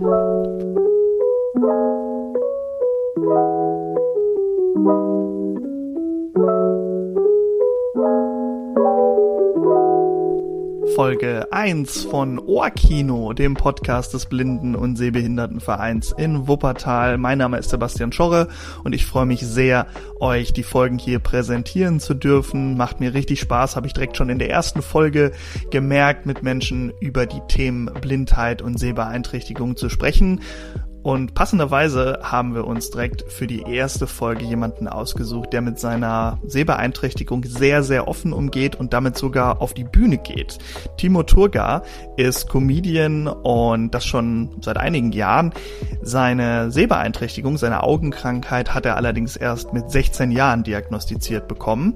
Thank you. Folge 1 von Ohrkino, dem Podcast des Blinden- und Sehbehindertenvereins in Wuppertal. Mein Name ist Sebastian Schorre und ich freue mich sehr, euch die Folgen hier präsentieren zu dürfen. Macht mir richtig Spaß, habe ich direkt schon in der ersten Folge gemerkt, mit Menschen über die Themen Blindheit und Sehbeeinträchtigung zu sprechen. Und passenderweise haben wir uns direkt für die erste Folge jemanden ausgesucht, der mit seiner Sehbeeinträchtigung sehr, sehr offen umgeht und damit sogar auf die Bühne geht. Timo Turga ist Comedian und das schon seit einigen Jahren. Seine Sehbeeinträchtigung, seine Augenkrankheit hat er allerdings erst mit 16 Jahren diagnostiziert bekommen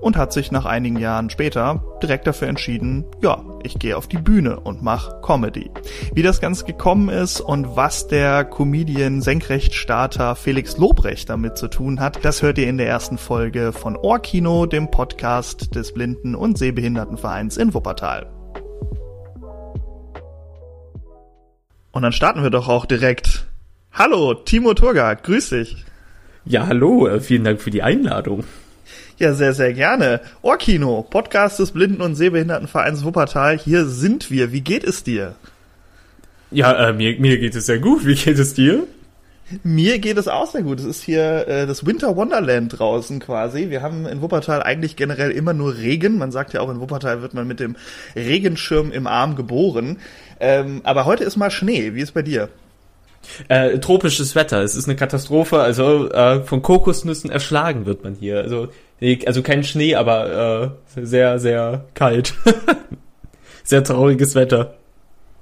und hat sich nach einigen Jahren später direkt dafür entschieden, ja, ich gehe auf die Bühne und mach Comedy. Wie das Ganze gekommen ist und was der Comedian Senkrechtstarter Felix Lobrecht damit zu tun hat, das hört ihr in der ersten Folge von Ohrkino, dem Podcast des Blinden- und Sehbehindertenvereins in Wuppertal. Und dann starten wir doch auch direkt. Hallo, Timo Turga, grüß dich. Ja, hallo, äh, vielen Dank für die Einladung. Ja, sehr, sehr gerne. Ohrkino, Podcast des Blinden- und Sehbehindertenvereins Wuppertal. Hier sind wir. Wie geht es dir? Ja, äh, mir, mir geht es sehr gut. Wie geht es dir? Mir geht es auch sehr gut. Es ist hier äh, das Winter Wonderland draußen quasi. Wir haben in Wuppertal eigentlich generell immer nur Regen. Man sagt ja auch, in Wuppertal wird man mit dem Regenschirm im Arm geboren. Ähm, aber heute ist mal Schnee. Wie ist bei dir? Äh, tropisches Wetter. Es ist eine Katastrophe. Also äh, von Kokosnüssen erschlagen wird man hier. Also also kein Schnee, aber äh, sehr, sehr kalt. sehr trauriges Wetter.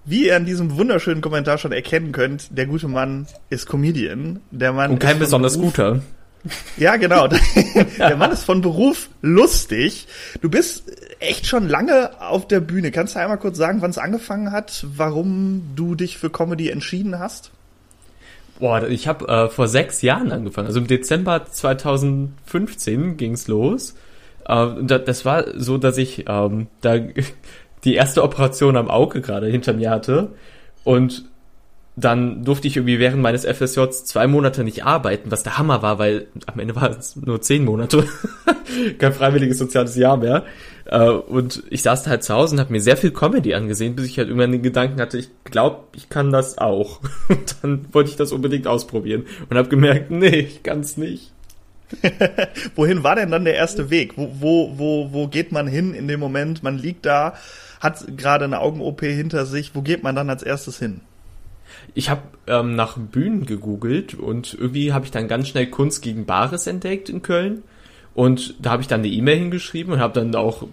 Wie ihr an diesem wunderschönen Kommentar schon erkennen könnt, der gute Mann ist Comedian. Der Mann Und kein besonders Beruf, guter. Ja, genau. der Mann ist von Beruf lustig. Du bist echt schon lange auf der Bühne. Kannst du einmal kurz sagen, wann es angefangen hat, warum du dich für Comedy entschieden hast? Boah, ich habe äh, vor sechs Jahren angefangen. Also im Dezember 2015 ging's los. Äh, das war so, dass ich ähm, da die erste Operation am Auge gerade hinter mir hatte und dann durfte ich irgendwie während meines FSJs zwei Monate nicht arbeiten, was der Hammer war, weil am Ende war es nur zehn Monate. Kein freiwilliges soziales Jahr mehr. Äh, und ich saß da halt zu Hause und habe mir sehr viel Comedy angesehen, bis ich halt irgendwann den Gedanken hatte, ich glaube, ich kann das auch. Und dann wollte ich das unbedingt ausprobieren und habe gemerkt, nee, ich kann es nicht. Wohin war denn dann der erste Weg? Wo, wo, wo, wo geht man hin in dem Moment? Man liegt da, hat gerade eine Augen-OP hinter sich. Wo geht man dann als erstes hin? Ich habe ähm, nach Bühnen gegoogelt und irgendwie habe ich dann ganz schnell Kunst gegen Bares entdeckt in Köln. Und da habe ich dann eine E-Mail hingeschrieben und habe dann auch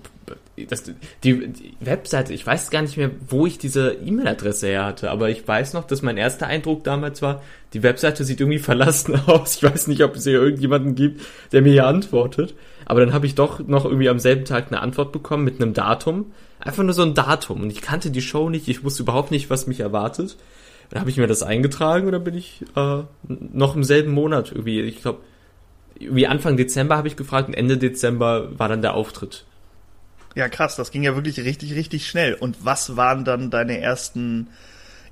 das, die, die Webseite, ich weiß gar nicht mehr, wo ich diese E-Mail-Adresse her hatte, aber ich weiß noch, dass mein erster Eindruck damals war, die Webseite sieht irgendwie verlassen aus. Ich weiß nicht, ob es hier irgendjemanden gibt, der mir hier antwortet. Aber dann habe ich doch noch irgendwie am selben Tag eine Antwort bekommen mit einem Datum. Einfach nur so ein Datum. Und ich kannte die Show nicht, ich wusste überhaupt nicht, was mich erwartet. Dann habe ich mir das eingetragen dann bin ich äh, noch im selben Monat irgendwie, ich glaube, wie Anfang Dezember habe ich gefragt und Ende Dezember war dann der Auftritt. Ja, krass, das ging ja wirklich richtig, richtig schnell. Und was waren dann deine ersten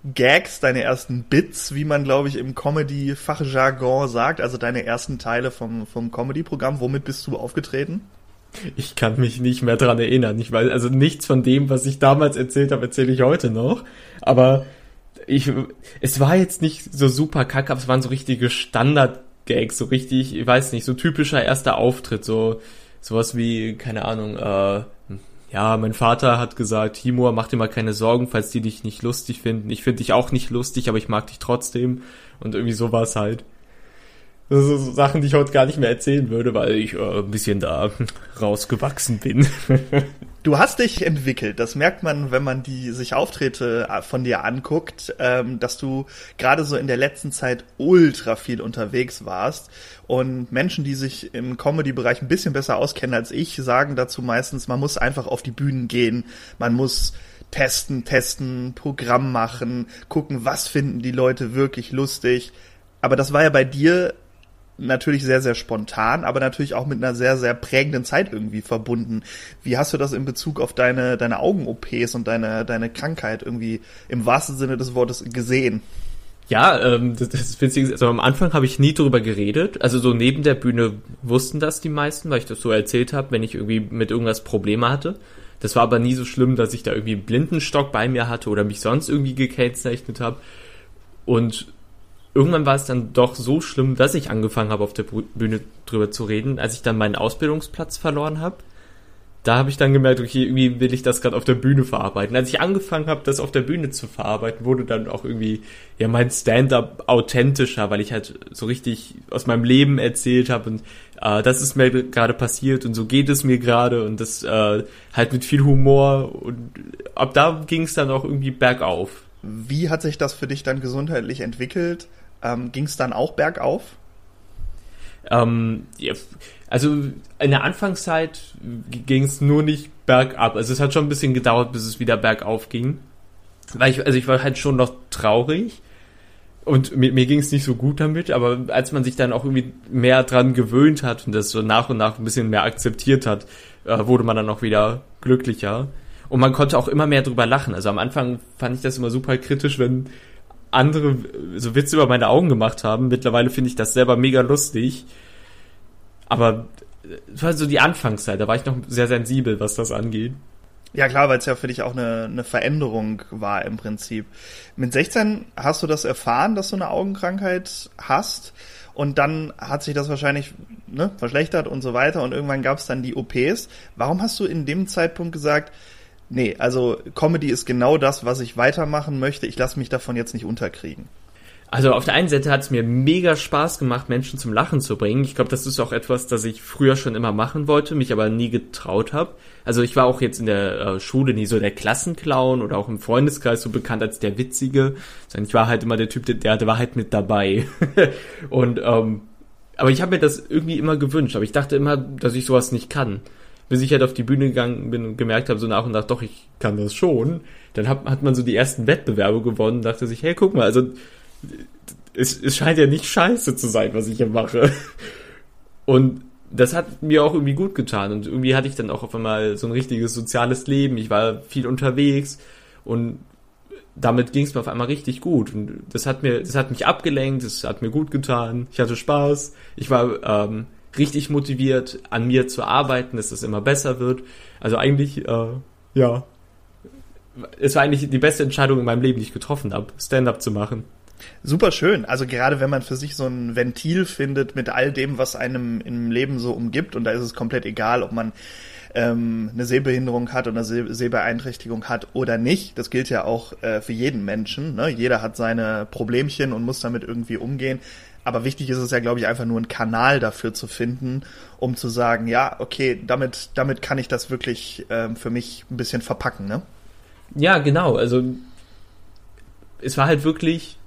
Gags, deine ersten Bits, wie man, glaube ich, im Comedy-Fachjargon sagt, also deine ersten Teile vom, vom Comedy-Programm? Womit bist du aufgetreten? Ich kann mich nicht mehr dran erinnern. Ich weiß, also nichts von dem, was ich damals erzählt habe, erzähle ich heute noch. Aber ich, es war jetzt nicht so super kacke, aber es waren so richtige Standard-Gags, so richtig, ich weiß nicht, so typischer erster Auftritt, so, sowas wie, keine Ahnung, äh, ja, mein Vater hat gesagt, Timur, mach dir mal keine Sorgen, falls die dich nicht lustig finden. Ich finde dich auch nicht lustig, aber ich mag dich trotzdem. Und irgendwie so war es halt. Das sind so Sachen, die ich heute gar nicht mehr erzählen würde, weil ich äh, ein bisschen da rausgewachsen bin. du hast dich entwickelt. Das merkt man, wenn man die sich Auftritte äh, von dir anguckt, ähm, dass du gerade so in der letzten Zeit ultra viel unterwegs warst. Und Menschen, die sich im Comedy-Bereich ein bisschen besser auskennen als ich, sagen dazu meistens, man muss einfach auf die Bühnen gehen. Man muss testen, testen, Programm machen, gucken, was finden die Leute wirklich lustig. Aber das war ja bei dir natürlich sehr, sehr spontan, aber natürlich auch mit einer sehr, sehr prägenden Zeit irgendwie verbunden. Wie hast du das in Bezug auf deine, deine Augen-OPs und deine, deine Krankheit irgendwie im wahrsten Sinne des Wortes gesehen? Ja, ähm, das, das Witzige also am Anfang habe ich nie drüber geredet. Also so neben der Bühne wussten das die meisten, weil ich das so erzählt habe, wenn ich irgendwie mit irgendwas Probleme hatte. Das war aber nie so schlimm, dass ich da irgendwie einen Blindenstock bei mir hatte oder mich sonst irgendwie gekennzeichnet habe. Und irgendwann war es dann doch so schlimm, dass ich angefangen habe, auf der Bühne drüber zu reden, als ich dann meinen Ausbildungsplatz verloren habe. Da habe ich dann gemerkt, okay, irgendwie will ich das gerade auf der Bühne verarbeiten. Als ich angefangen habe, das auf der Bühne zu verarbeiten, wurde dann auch irgendwie ja mein Stand-up authentischer, weil ich halt so richtig aus meinem Leben erzählt habe und äh, das ist mir gerade passiert und so geht es mir gerade und das äh, halt mit viel Humor und ab da ging es dann auch irgendwie bergauf. Wie hat sich das für dich dann gesundheitlich entwickelt? Ähm, Ging es dann auch bergauf? Ähm, ja, also in der Anfangszeit ging es nur nicht bergab. Also es hat schon ein bisschen gedauert, bis es wieder bergauf ging. Weil ich, also ich war halt schon noch traurig und mir, mir ging es nicht so gut damit, aber als man sich dann auch irgendwie mehr dran gewöhnt hat und das so nach und nach ein bisschen mehr akzeptiert hat, äh, wurde man dann auch wieder glücklicher. Und man konnte auch immer mehr drüber lachen. Also am Anfang fand ich das immer super kritisch, wenn andere so Witze über meine Augen gemacht haben. Mittlerweile finde ich das selber mega lustig. Aber es war so die Anfangszeit, da war ich noch sehr sensibel, was das angeht. Ja klar, weil es ja für dich auch eine, eine Veränderung war im Prinzip. Mit 16 hast du das erfahren, dass du eine Augenkrankheit hast und dann hat sich das wahrscheinlich ne, verschlechtert und so weiter und irgendwann gab es dann die OPs. Warum hast du in dem Zeitpunkt gesagt, nee, also Comedy ist genau das, was ich weitermachen möchte, ich lasse mich davon jetzt nicht unterkriegen? Also auf der einen Seite hat es mir mega Spaß gemacht, Menschen zum Lachen zu bringen. Ich glaube, das ist auch etwas, das ich früher schon immer machen wollte, mich aber nie getraut habe. Also ich war auch jetzt in der äh, Schule nie so der Klassenclown oder auch im Freundeskreis so bekannt als der Witzige. Sondern ich war halt immer der Typ, der, der war halt mit dabei. und ähm, aber ich habe mir das irgendwie immer gewünscht. Aber ich dachte immer, dass ich sowas nicht kann. Bis ich halt auf die Bühne gegangen bin und gemerkt habe, so nach und nach, doch, ich kann das schon. Dann hat, hat man so die ersten Wettbewerbe gewonnen und dachte sich, hey, guck mal, also es, es scheint ja nicht scheiße zu sein, was ich hier mache. Und das hat mir auch irgendwie gut getan. Und irgendwie hatte ich dann auch auf einmal so ein richtiges soziales Leben. Ich war viel unterwegs und damit ging es mir auf einmal richtig gut. Und das hat mir, das hat mich abgelenkt, das hat mir gut getan. Ich hatte Spaß. Ich war ähm, richtig motiviert, an mir zu arbeiten, dass es immer besser wird. Also eigentlich, äh, ja, es war eigentlich die beste Entscheidung in meinem Leben, die ich getroffen habe, Stand-up zu machen. Super schön. Also gerade wenn man für sich so ein Ventil findet mit all dem, was einem im Leben so umgibt, und da ist es komplett egal, ob man ähm, eine Sehbehinderung hat oder eine Seh Sehbeeinträchtigung hat oder nicht. Das gilt ja auch äh, für jeden Menschen. Ne? Jeder hat seine Problemchen und muss damit irgendwie umgehen. Aber wichtig ist es ja, glaube ich, einfach nur einen Kanal dafür zu finden, um zu sagen, ja, okay, damit, damit kann ich das wirklich ähm, für mich ein bisschen verpacken, ne? Ja, genau. Also es war halt wirklich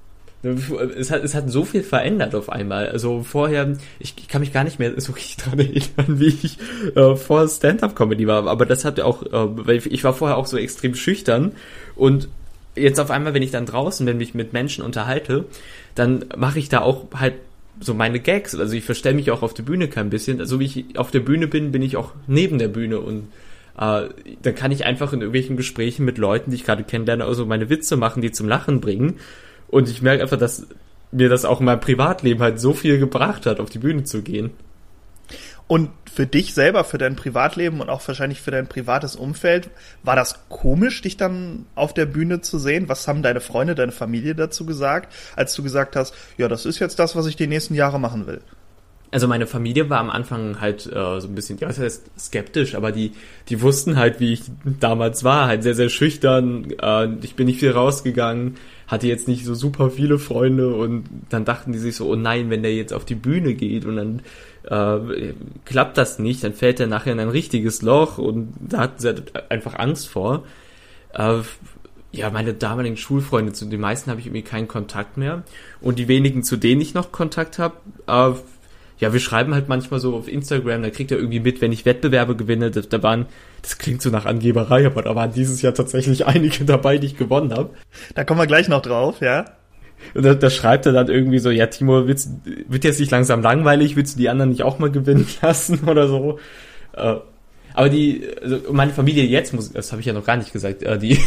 es hat, es hat so viel verändert auf einmal. Also vorher, ich kann mich gar nicht mehr so richtig dran erinnern, wie ich äh, vor Stand-Up-Comedy war. Aber das hat auch, äh, weil ich war vorher auch so extrem schüchtern und jetzt auf einmal, wenn ich dann draußen bin, mich mit Menschen unterhalte, dann mache ich da auch halt so meine Gags. Also ich verstelle mich auch auf der Bühne kein bisschen. Also wie ich auf der Bühne bin, bin ich auch neben der Bühne und äh, dann kann ich einfach in irgendwelchen Gesprächen mit Leuten, die ich gerade kennenlerne, also meine Witze machen, die zum Lachen bringen. Und ich merke einfach, dass mir das auch in meinem Privatleben halt so viel gebracht hat, auf die Bühne zu gehen. Und für dich selber, für dein Privatleben und auch wahrscheinlich für dein privates Umfeld, war das komisch, dich dann auf der Bühne zu sehen? Was haben deine Freunde, deine Familie dazu gesagt, als du gesagt hast, ja, das ist jetzt das, was ich die nächsten Jahre machen will? also meine Familie war am Anfang halt äh, so ein bisschen, ja, was heißt skeptisch, aber die, die wussten halt, wie ich damals war, halt sehr, sehr schüchtern. Äh, ich bin nicht viel rausgegangen, hatte jetzt nicht so super viele Freunde und dann dachten die sich so, oh nein, wenn der jetzt auf die Bühne geht und dann äh, klappt das nicht, dann fällt er nachher in ein richtiges Loch und da hatten sie halt einfach Angst vor. Äh, ja, meine damaligen Schulfreunde, zu den meisten habe ich irgendwie keinen Kontakt mehr. Und die wenigen, zu denen ich noch Kontakt habe, äh, ja, wir schreiben halt manchmal so auf Instagram, da kriegt er irgendwie mit, wenn ich Wettbewerbe gewinne, da, da waren, das klingt so nach Angeberei, aber da waren dieses Jahr tatsächlich einige dabei, die ich gewonnen habe. Da kommen wir gleich noch drauf, ja. Und da, da schreibt er dann irgendwie so, ja, Timo, willst, wird jetzt nicht langsam langweilig? Willst du die anderen nicht auch mal gewinnen lassen oder so? Äh, aber die, also meine Familie jetzt muss, das habe ich ja noch gar nicht gesagt, äh, die,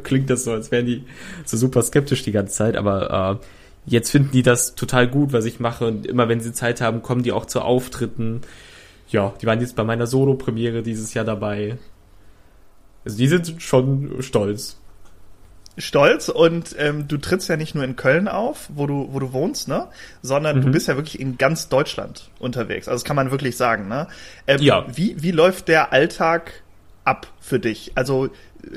klingt das so, als wären die so super skeptisch die ganze Zeit, aber äh, jetzt finden die das total gut, was ich mache und immer wenn sie Zeit haben, kommen die auch zu Auftritten. Ja, die waren jetzt bei meiner Solo-Premiere dieses Jahr dabei. Also die sind schon stolz stolz und ähm, du trittst ja nicht nur in Köln auf, wo du, wo du wohnst, ne? Sondern mhm. du bist ja wirklich in ganz Deutschland unterwegs. Also das kann man wirklich sagen, ne? Ähm, ja. Wie, wie läuft der Alltag ab für dich? Also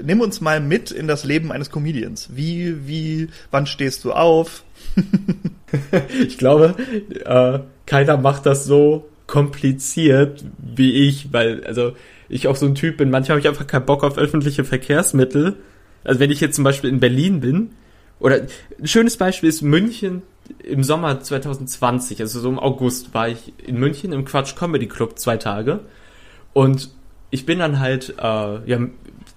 nimm uns mal mit in das Leben eines Comedians. Wie, wie, wann stehst du auf? ich glaube, äh, keiner macht das so kompliziert wie ich, weil, also ich auch so ein Typ bin, manchmal habe ich einfach keinen Bock auf öffentliche Verkehrsmittel also wenn ich jetzt zum Beispiel in Berlin bin, oder ein schönes Beispiel ist München im Sommer 2020, also so im August war ich in München im Quatsch Comedy Club zwei Tage. Und ich bin dann halt äh, ja,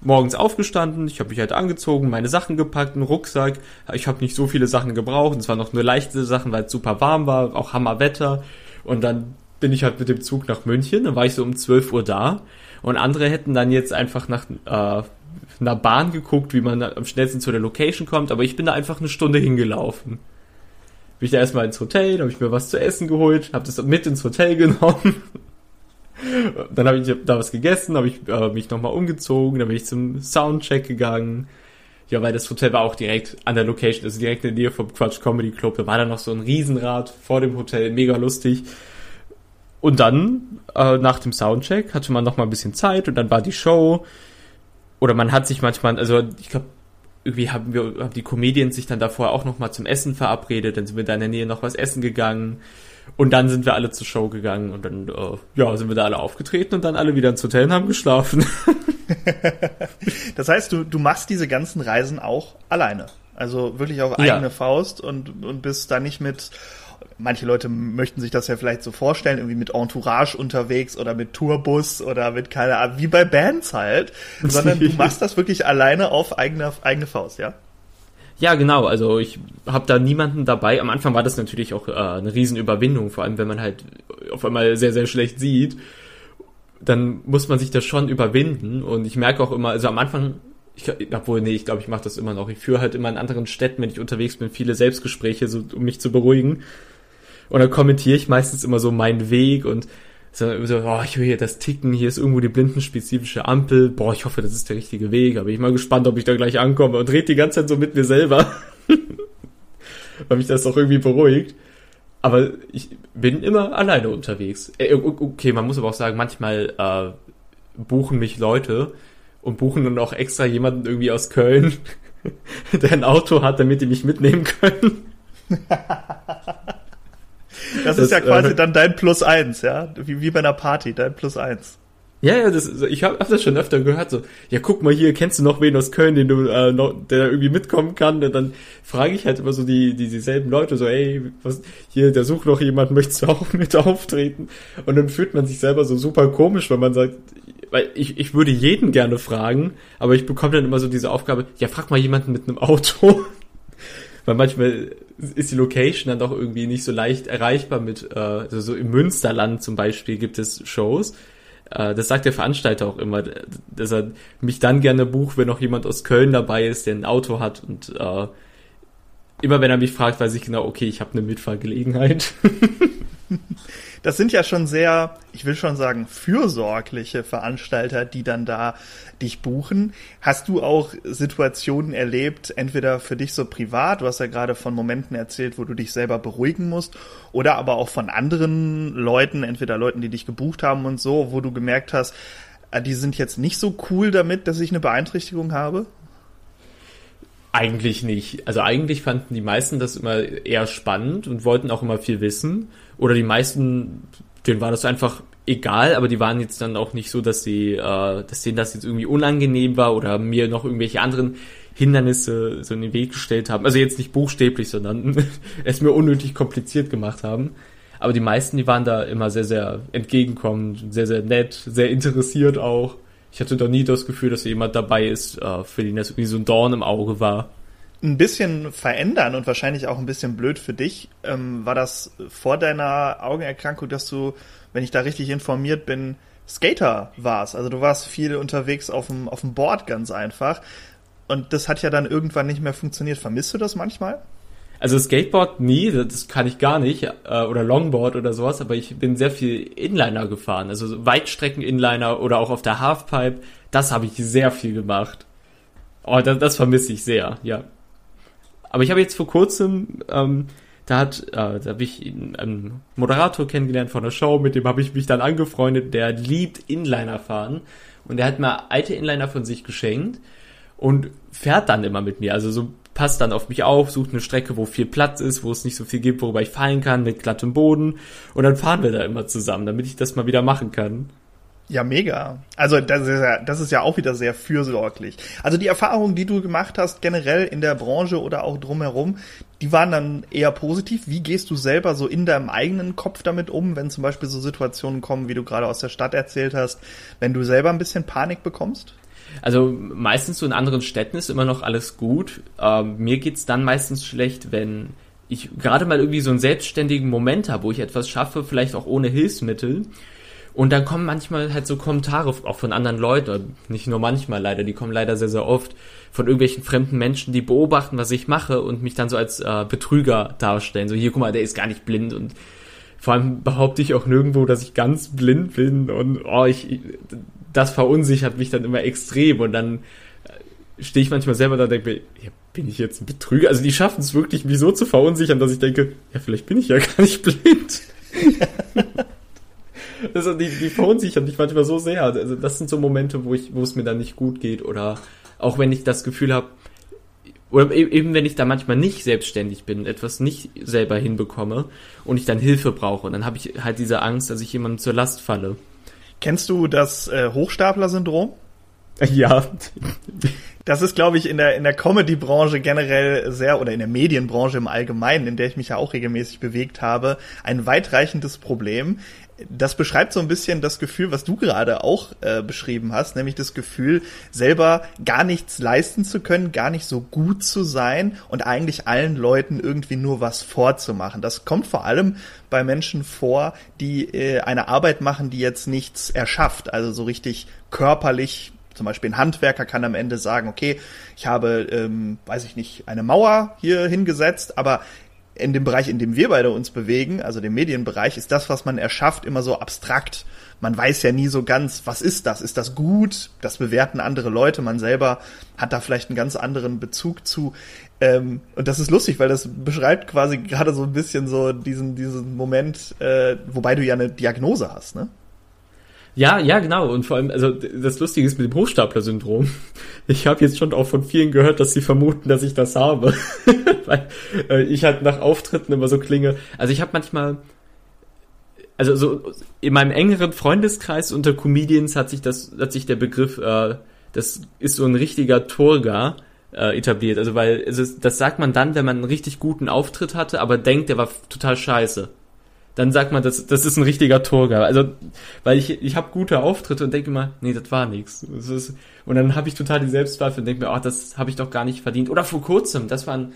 morgens aufgestanden, ich habe mich halt angezogen, meine Sachen gepackt, einen Rucksack, ich habe nicht so viele Sachen gebraucht, es waren noch nur leichte Sachen, weil es super warm war, auch Hammerwetter. Und dann bin ich halt mit dem Zug nach München, dann war ich so um 12 Uhr da. Und andere hätten dann jetzt einfach nach äh, einer Bahn geguckt, wie man am schnellsten zu der Location kommt, aber ich bin da einfach eine Stunde hingelaufen. Bin ich da erstmal ins Hotel, dann habe ich mir was zu essen geholt, habe das mit ins Hotel genommen. dann habe ich da was gegessen, habe ich äh, mich nochmal umgezogen, dann bin ich zum Soundcheck gegangen. Ja, weil das Hotel war auch direkt an der Location, also direkt in der Nähe vom Quatsch Comedy Club. Da war dann noch so ein Riesenrad vor dem Hotel, mega lustig. Und dann, äh, nach dem Soundcheck, hatte man noch mal ein bisschen Zeit und dann war die Show oder man hat sich manchmal, also ich glaube, irgendwie haben wir, haben die Comedians sich dann davor auch noch mal zum Essen verabredet, dann sind wir da in der Nähe noch was essen gegangen und dann sind wir alle zur Show gegangen und dann, äh, ja, sind wir da alle aufgetreten und dann alle wieder ins Hotel und haben geschlafen. das heißt, du, du machst diese ganzen Reisen auch alleine. Also wirklich auf eigene ja. Faust und, und bist da nicht mit, manche Leute möchten sich das ja vielleicht so vorstellen, irgendwie mit Entourage unterwegs oder mit Tourbus oder mit keine Ahnung, wie bei Bands halt, sondern du machst das wirklich alleine auf eigene, eigene Faust, ja? Ja, genau. Also ich habe da niemanden dabei. Am Anfang war das natürlich auch äh, eine Riesenüberwindung, vor allem wenn man halt auf einmal sehr, sehr schlecht sieht. Dann muss man sich das schon überwinden. Und ich merke auch immer, also am Anfang, ich, obwohl, nee, ich glaube, ich mache das immer noch. Ich führe halt immer in anderen Städten, wenn ich unterwegs bin, viele Selbstgespräche, so, um mich zu beruhigen. Und dann kommentiere ich meistens immer so meinen Weg und so, so oh, ich höre hier das Ticken, hier ist irgendwo die blindenspezifische Ampel. Boah, ich hoffe, das ist der richtige Weg. Aber ich bin mal gespannt, ob ich da gleich ankomme und rede die ganze Zeit so mit mir selber. Weil mich das auch irgendwie beruhigt. Aber ich bin immer alleine unterwegs. Äh, okay, man muss aber auch sagen, manchmal äh, buchen mich Leute und buchen dann auch extra jemanden irgendwie aus Köln, der ein Auto hat, damit die mich mitnehmen können. Das, das ist ja quasi äh, dann dein Plus eins, ja? Wie, wie bei einer Party, dein Plus eins. Ja, ja, das, ich habe hab das schon öfter gehört, so, ja, guck mal hier, kennst du noch wen aus Köln, den du, äh, noch, der irgendwie mitkommen kann? Und dann frage ich halt immer so die, die dieselben Leute, so, ey, was, hier, der sucht noch jemand, möchtest du auch mit auftreten? Und dann fühlt man sich selber so super komisch, weil man sagt, weil ich, ich würde jeden gerne fragen, aber ich bekomme dann immer so diese Aufgabe, ja, frag mal jemanden mit einem Auto weil manchmal ist die Location dann doch irgendwie nicht so leicht erreichbar mit, äh, also so im Münsterland zum Beispiel gibt es Shows. Äh, das sagt der Veranstalter auch immer, dass er mich dann gerne bucht, wenn noch jemand aus Köln dabei ist, der ein Auto hat und äh, immer wenn er mich fragt, weiß ich genau, okay, ich habe eine Mitfahrgelegenheit. das sind ja schon sehr, ich will schon sagen, fürsorgliche Veranstalter, die dann da dich buchen. Hast du auch Situationen erlebt, entweder für dich so privat, du hast ja gerade von Momenten erzählt, wo du dich selber beruhigen musst, oder aber auch von anderen Leuten, entweder Leuten, die dich gebucht haben und so, wo du gemerkt hast, äh, die sind jetzt nicht so cool damit, dass ich eine Beeinträchtigung habe? Eigentlich nicht. Also eigentlich fanden die meisten das immer eher spannend und wollten auch immer viel wissen. Oder die meisten, denen war das einfach egal, aber die waren jetzt dann auch nicht so, dass sie, äh, dass denen das jetzt irgendwie unangenehm war oder mir noch irgendwelche anderen Hindernisse so in den Weg gestellt haben. Also jetzt nicht buchstäblich, sondern es mir unnötig kompliziert gemacht haben. Aber die meisten, die waren da immer sehr, sehr entgegenkommend, sehr, sehr nett, sehr interessiert auch ich hatte da nie das Gefühl, dass jemand dabei ist, äh, für den das irgendwie so ein Dorn im Auge war. Ein bisschen verändern und wahrscheinlich auch ein bisschen blöd für dich. Ähm, war das vor deiner Augenerkrankung, dass du, wenn ich da richtig informiert bin, Skater warst? Also du warst viel unterwegs auf dem, auf dem Board ganz einfach. Und das hat ja dann irgendwann nicht mehr funktioniert. Vermisst du das manchmal? Also Skateboard nie, das kann ich gar nicht, äh, oder Longboard oder sowas, aber ich bin sehr viel Inliner gefahren, also Weitstrecken-Inliner oder auch auf der Halfpipe, das habe ich sehr viel gemacht. Oh, das, das vermisse ich sehr, ja. Aber ich habe jetzt vor kurzem, ähm, da hat, äh, da habe ich einen Moderator kennengelernt von der Show, mit dem habe ich mich dann angefreundet, der liebt Inliner fahren und der hat mir alte Inliner von sich geschenkt und fährt dann immer mit mir, also so passt dann auf mich auf, sucht eine Strecke, wo viel Platz ist, wo es nicht so viel gibt, worüber ich fallen kann, mit glattem Boden. Und dann fahren wir da immer zusammen, damit ich das mal wieder machen kann. Ja, mega. Also das ist ja, das ist ja auch wieder sehr fürsorglich. Also die Erfahrungen, die du gemacht hast, generell in der Branche oder auch drumherum, die waren dann eher positiv. Wie gehst du selber so in deinem eigenen Kopf damit um, wenn zum Beispiel so Situationen kommen, wie du gerade aus der Stadt erzählt hast, wenn du selber ein bisschen Panik bekommst? Also meistens so in anderen Städten ist immer noch alles gut. Ähm, mir geht's dann meistens schlecht, wenn ich gerade mal irgendwie so einen selbstständigen Moment habe, wo ich etwas schaffe, vielleicht auch ohne Hilfsmittel. Und dann kommen manchmal halt so Kommentare auch von anderen Leuten, nicht nur manchmal leider, die kommen leider sehr, sehr oft von irgendwelchen fremden Menschen, die beobachten, was ich mache und mich dann so als äh, Betrüger darstellen. So, hier, guck mal, der ist gar nicht blind und vor allem behaupte ich auch nirgendwo, dass ich ganz blind bin und oh, ich, das verunsichert mich dann immer extrem und dann äh, stehe ich manchmal selber da und denke mir, ja, bin ich jetzt ein Betrüger? Also die schaffen es wirklich, mich so zu verunsichern, dass ich denke, ja, vielleicht bin ich ja gar nicht blind. also die, die verunsichern mich manchmal so sehr. Also das sind so Momente, wo ich, wo es mir dann nicht gut geht oder auch wenn ich das Gefühl habe, oder e-, eben wenn ich da manchmal nicht selbstständig bin und etwas nicht selber hinbekomme und ich dann Hilfe brauche, dann habe ich halt diese Angst, dass ich jemandem zur Last falle. Kennst du das äh, Hochstapler-Syndrom? Ja. Das ist, glaube ich, in der, in der Comedy-Branche generell sehr, oder in der Medienbranche im Allgemeinen, in der ich mich ja auch regelmäßig bewegt habe, ein weitreichendes Problem das beschreibt so ein bisschen das Gefühl, was du gerade auch äh, beschrieben hast, nämlich das Gefühl, selber gar nichts leisten zu können, gar nicht so gut zu sein und eigentlich allen Leuten irgendwie nur was vorzumachen. Das kommt vor allem bei Menschen vor, die äh, eine Arbeit machen, die jetzt nichts erschafft, also so richtig körperlich zum Beispiel ein Handwerker kann am Ende sagen, okay, ich habe, ähm, weiß ich nicht, eine Mauer hier hingesetzt, aber in dem Bereich, in dem wir beide uns bewegen, also dem Medienbereich, ist das, was man erschafft, immer so abstrakt. Man weiß ja nie so ganz, was ist das? Ist das gut? Das bewerten andere Leute. Man selber hat da vielleicht einen ganz anderen Bezug zu. Ähm, und das ist lustig, weil das beschreibt quasi gerade so ein bisschen so diesen, diesen Moment, äh, wobei du ja eine Diagnose hast, ne? Ja, ja, genau. Und vor allem, also das Lustige ist mit dem Hochstapler-Syndrom. Ich habe jetzt schon auch von vielen gehört, dass sie vermuten, dass ich das habe. Weil äh, ich halt nach Auftritten immer so klinge. Also ich habe manchmal, also so in meinem engeren Freundeskreis unter Comedians hat sich das, hat sich der Begriff, äh, das ist so ein richtiger Turga äh, etabliert. Also weil, also das sagt man dann, wenn man einen richtig guten Auftritt hatte, aber denkt, der war total scheiße dann sagt man, das, das ist ein richtiger Torgeber. Also, weil ich, ich habe gute Auftritte und denke immer, nee, das war nichts. Und dann habe ich total die Selbstzweifel und denke mir, ach, das habe ich doch gar nicht verdient. Oder vor kurzem, das war ein,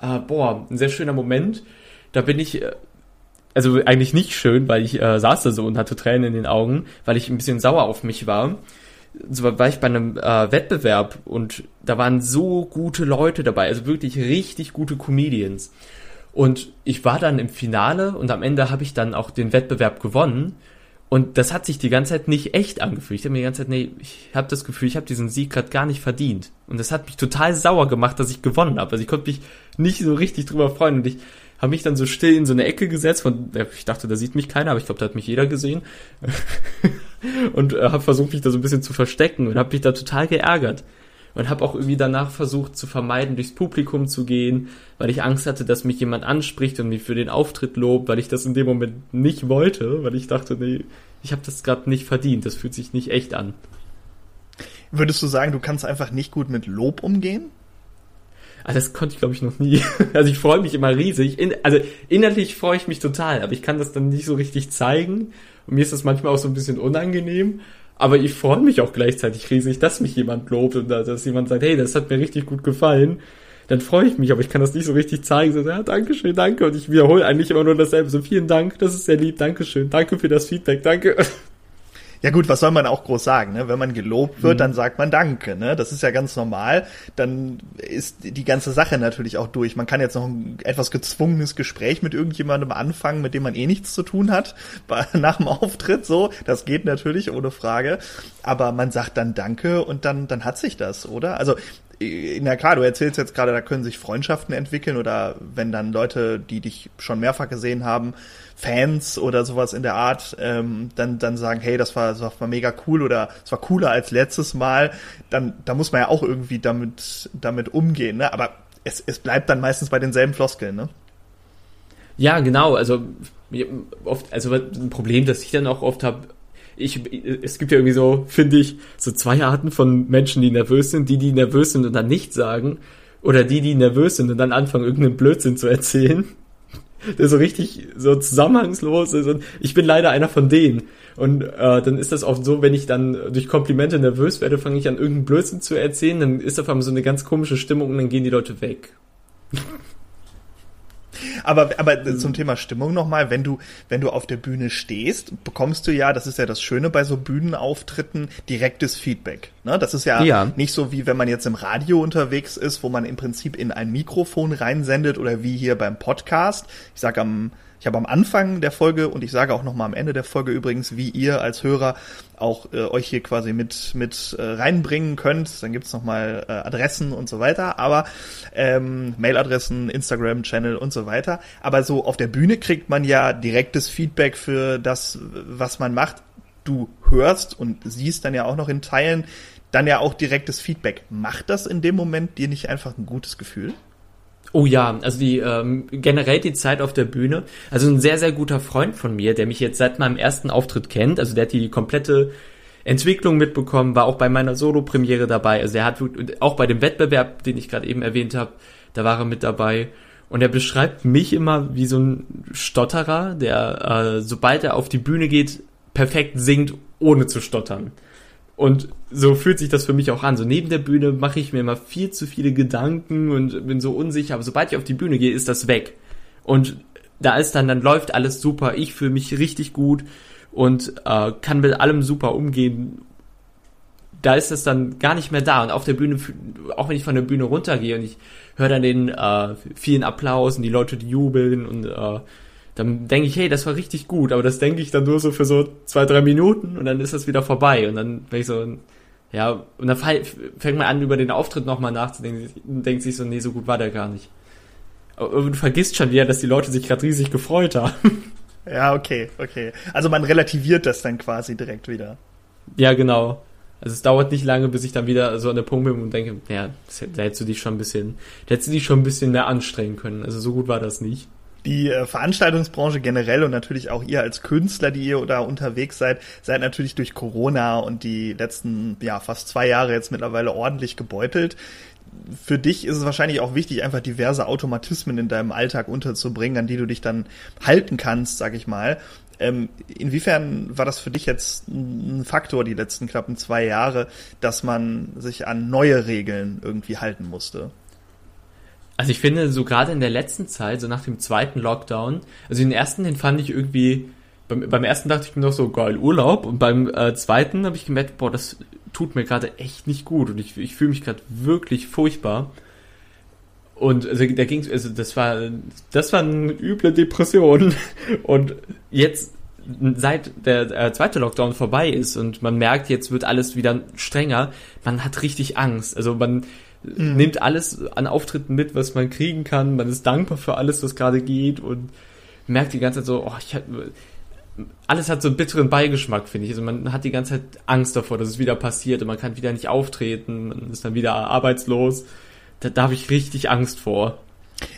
äh, boah, ein sehr schöner Moment. Da bin ich, äh, also eigentlich nicht schön, weil ich äh, saß da so und hatte Tränen in den Augen, weil ich ein bisschen sauer auf mich war. So war ich bei einem äh, Wettbewerb und da waren so gute Leute dabei, also wirklich richtig gute Comedians. Und ich war dann im Finale und am Ende habe ich dann auch den Wettbewerb gewonnen. Und das hat sich die ganze Zeit nicht echt angefühlt. Ich habe mir die ganze Zeit, nee, ich habe das Gefühl, ich habe diesen Sieg gerade gar nicht verdient. Und das hat mich total sauer gemacht, dass ich gewonnen habe. Also ich konnte mich nicht so richtig drüber freuen. Und ich habe mich dann so still in so eine Ecke gesetzt. Von, ich dachte, da sieht mich keiner, aber ich glaube, da hat mich jeder gesehen. und äh, habe versucht, mich da so ein bisschen zu verstecken und habe mich da total geärgert und habe auch irgendwie danach versucht zu vermeiden, durchs Publikum zu gehen, weil ich Angst hatte, dass mich jemand anspricht und mich für den Auftritt lobt, weil ich das in dem Moment nicht wollte, weil ich dachte, nee, ich habe das gerade nicht verdient, das fühlt sich nicht echt an. Würdest du sagen, du kannst einfach nicht gut mit Lob umgehen? Ah, das konnte ich, glaube ich, noch nie. Also ich freue mich immer riesig. In, also innerlich freue ich mich total, aber ich kann das dann nicht so richtig zeigen. Und mir ist das manchmal auch so ein bisschen unangenehm. Aber ich freue mich auch gleichzeitig riesig, dass mich jemand lobt und dass jemand sagt, hey, das hat mir richtig gut gefallen. dann freue ich mich, aber ich kann das nicht so richtig zeigen. So, ja, danke schön, danke. Und ich wiederhole eigentlich immer nur dasselbe. So, vielen Dank, das ist sehr lieb, danke schön, danke für das Feedback, danke. Ja gut, was soll man auch groß sagen? Ne? Wenn man gelobt wird, mhm. dann sagt man Danke. Ne? Das ist ja ganz normal. Dann ist die ganze Sache natürlich auch durch. Man kann jetzt noch ein etwas gezwungenes Gespräch mit irgendjemandem anfangen, mit dem man eh nichts zu tun hat nach dem Auftritt. So, das geht natürlich ohne Frage. Aber man sagt dann Danke und dann dann hat sich das, oder? Also na klar, du erzählst jetzt gerade, da können sich Freundschaften entwickeln oder wenn dann Leute, die dich schon mehrfach gesehen haben, Fans oder sowas in der Art, ähm, dann, dann sagen, hey, das war, das war mega cool oder es war cooler als letztes Mal, dann, da muss man ja auch irgendwie damit, damit umgehen, ne? Aber es, es bleibt dann meistens bei denselben Floskeln, ne? Ja, genau, also oft, also ein Problem, das ich dann auch oft habe, ich, es gibt ja irgendwie so, finde ich, so zwei Arten von Menschen, die nervös sind. Die, die nervös sind und dann nichts sagen. Oder die, die nervös sind und dann anfangen, irgendeinen Blödsinn zu erzählen. Der so richtig so zusammenhangslos ist. Und ich bin leider einer von denen. Und äh, dann ist das oft so, wenn ich dann durch Komplimente nervös werde, fange ich an, irgendeinen Blödsinn zu erzählen. Dann ist auf einmal so eine ganz komische Stimmung und dann gehen die Leute weg. Aber, aber mhm. zum Thema Stimmung nochmal, wenn du, wenn du auf der Bühne stehst, bekommst du ja, das ist ja das Schöne bei so Bühnenauftritten, direktes Feedback. Ne? Das ist ja, ja, nicht so wie wenn man jetzt im Radio unterwegs ist, wo man im Prinzip in ein Mikrofon reinsendet oder wie hier beim Podcast. Ich sag am ich habe am Anfang der Folge und ich sage auch noch mal am Ende der Folge übrigens, wie ihr als Hörer auch äh, euch hier quasi mit mit äh, reinbringen könnt. Dann gibt's noch mal äh, Adressen und so weiter, aber ähm, Mailadressen, Instagram-Channel und so weiter. Aber so auf der Bühne kriegt man ja direktes Feedback für das, was man macht. Du hörst und siehst dann ja auch noch in Teilen dann ja auch direktes Feedback. Macht das in dem Moment dir nicht einfach ein gutes Gefühl? Oh ja, also die ähm, generell die Zeit auf der Bühne. Also ein sehr, sehr guter Freund von mir, der mich jetzt seit meinem ersten Auftritt kennt. Also der hat die komplette Entwicklung mitbekommen, war auch bei meiner Solo-Premiere dabei. Also er hat auch bei dem Wettbewerb, den ich gerade eben erwähnt habe, da war er mit dabei. Und er beschreibt mich immer wie so ein Stotterer, der, äh, sobald er auf die Bühne geht, perfekt singt, ohne zu stottern. Und so fühlt sich das für mich auch an. So neben der Bühne mache ich mir immer viel zu viele Gedanken und bin so unsicher. Aber sobald ich auf die Bühne gehe, ist das weg. Und da ist dann, dann läuft alles super. Ich fühle mich richtig gut und äh, kann mit allem super umgehen. Da ist es dann gar nicht mehr da. Und auf der Bühne, auch wenn ich von der Bühne runtergehe und ich höre dann den äh, vielen Applaus und die Leute, die jubeln und äh, dann denke ich, hey, das war richtig gut, aber das denke ich dann nur so für so zwei, drei Minuten und dann ist das wieder vorbei und dann bin ich so, ja, und dann fängt man an, über den Auftritt nochmal nachzudenken und denkt sich so, nee, so gut war der gar nicht. Du vergisst schon wieder, dass die Leute sich gerade riesig gefreut haben. Ja, okay, okay. Also man relativiert das dann quasi direkt wieder. Ja, genau. Also es dauert nicht lange, bis ich dann wieder so an der Punkt bin und denke, ja, da hättest du dich schon ein bisschen, da hättest du dich schon ein bisschen mehr anstrengen können. Also so gut war das nicht die äh, Veranstaltungsbranche generell und natürlich auch ihr als Künstler, die ihr da unterwegs seid, seid natürlich durch Corona und die letzten, ja, fast zwei Jahre jetzt mittlerweile ordentlich gebeutelt. Für dich ist es wahrscheinlich auch wichtig, einfach diverse Automatismen in deinem Alltag unterzubringen, an die du dich dann halten kannst, sag ich mal. Ähm, inwiefern war das für dich jetzt ein Faktor, die letzten knappen zwei Jahre, dass man sich an neue Regeln irgendwie halten musste? Also ich finde, so gerade in der letzten Zeit, so nach dem zweiten Lockdown, also den ersten, den fand ich irgendwie, beim, beim ersten dachte ich mir noch so, geil, Urlaub. Und beim äh, zweiten habe ich gemerkt, boah, das tut mir gerade echt nicht gut. Und ich, ich fühle mich gerade wirklich furchtbar. Und also da ging's, also das war, das war eine üble Depression. Und jetzt, seit der äh, zweite Lockdown vorbei ist und man merkt, jetzt wird alles wieder strenger, man hat richtig Angst. Also man, mhm. nimmt alles an Auftritten mit, was man kriegen kann. Man ist dankbar für alles, was gerade geht und merkt die ganze Zeit so, oh, ich hab, alles hat so einen bitteren Beigeschmack, finde ich. Also man hat die ganze Zeit Angst davor, dass es wieder passiert und man kann wieder nicht auftreten, man ist dann wieder arbeitslos. Da, da habe ich richtig Angst vor.